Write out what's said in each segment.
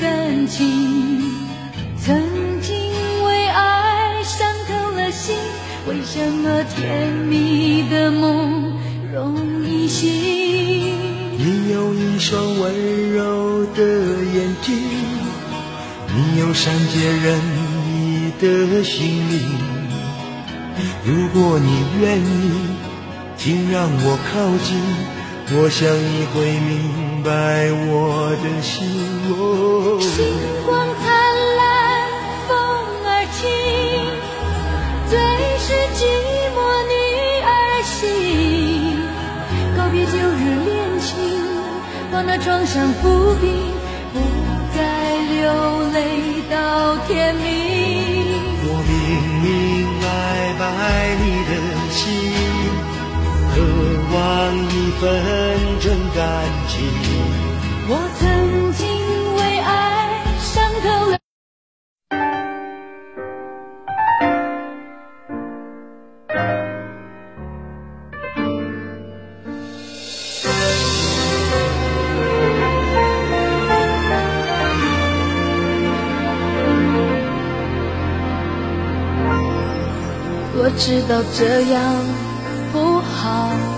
感情。曾经为爱伤透了心，为什么甜蜜的梦容易醒？你有一双温柔的眼睛，你有善解人意的心灵。如果你愿意，请让我靠近，我想你会明白我的心。哦星光灿烂，风儿轻，最是寂寞女儿心。告别旧日恋情，把那创伤抚平，不再流泪到天明。我明明白白你的心，渴望一份真感情。我曾经为爱伤透了。我知道这样不好，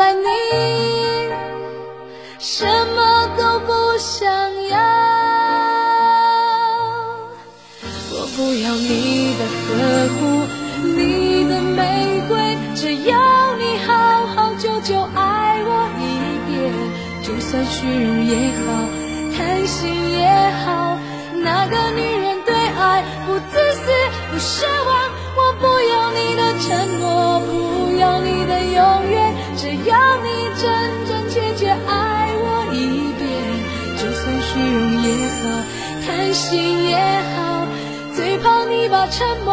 原来你什么都不想要，我不要你的呵护，你的玫瑰，只要你好好久久爱我一遍，就算虚荣也好，贪心也好，那个女人对爱不自私。不奢望，我不要你的承诺，不要你的永远，只要你真真切切爱我一遍。就算虚荣也好，贪心也好，最怕你把沉默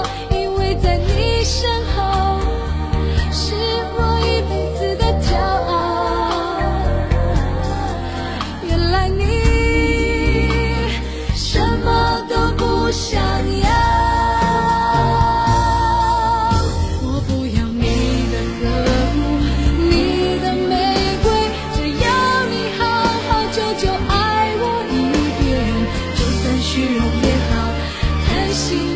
see.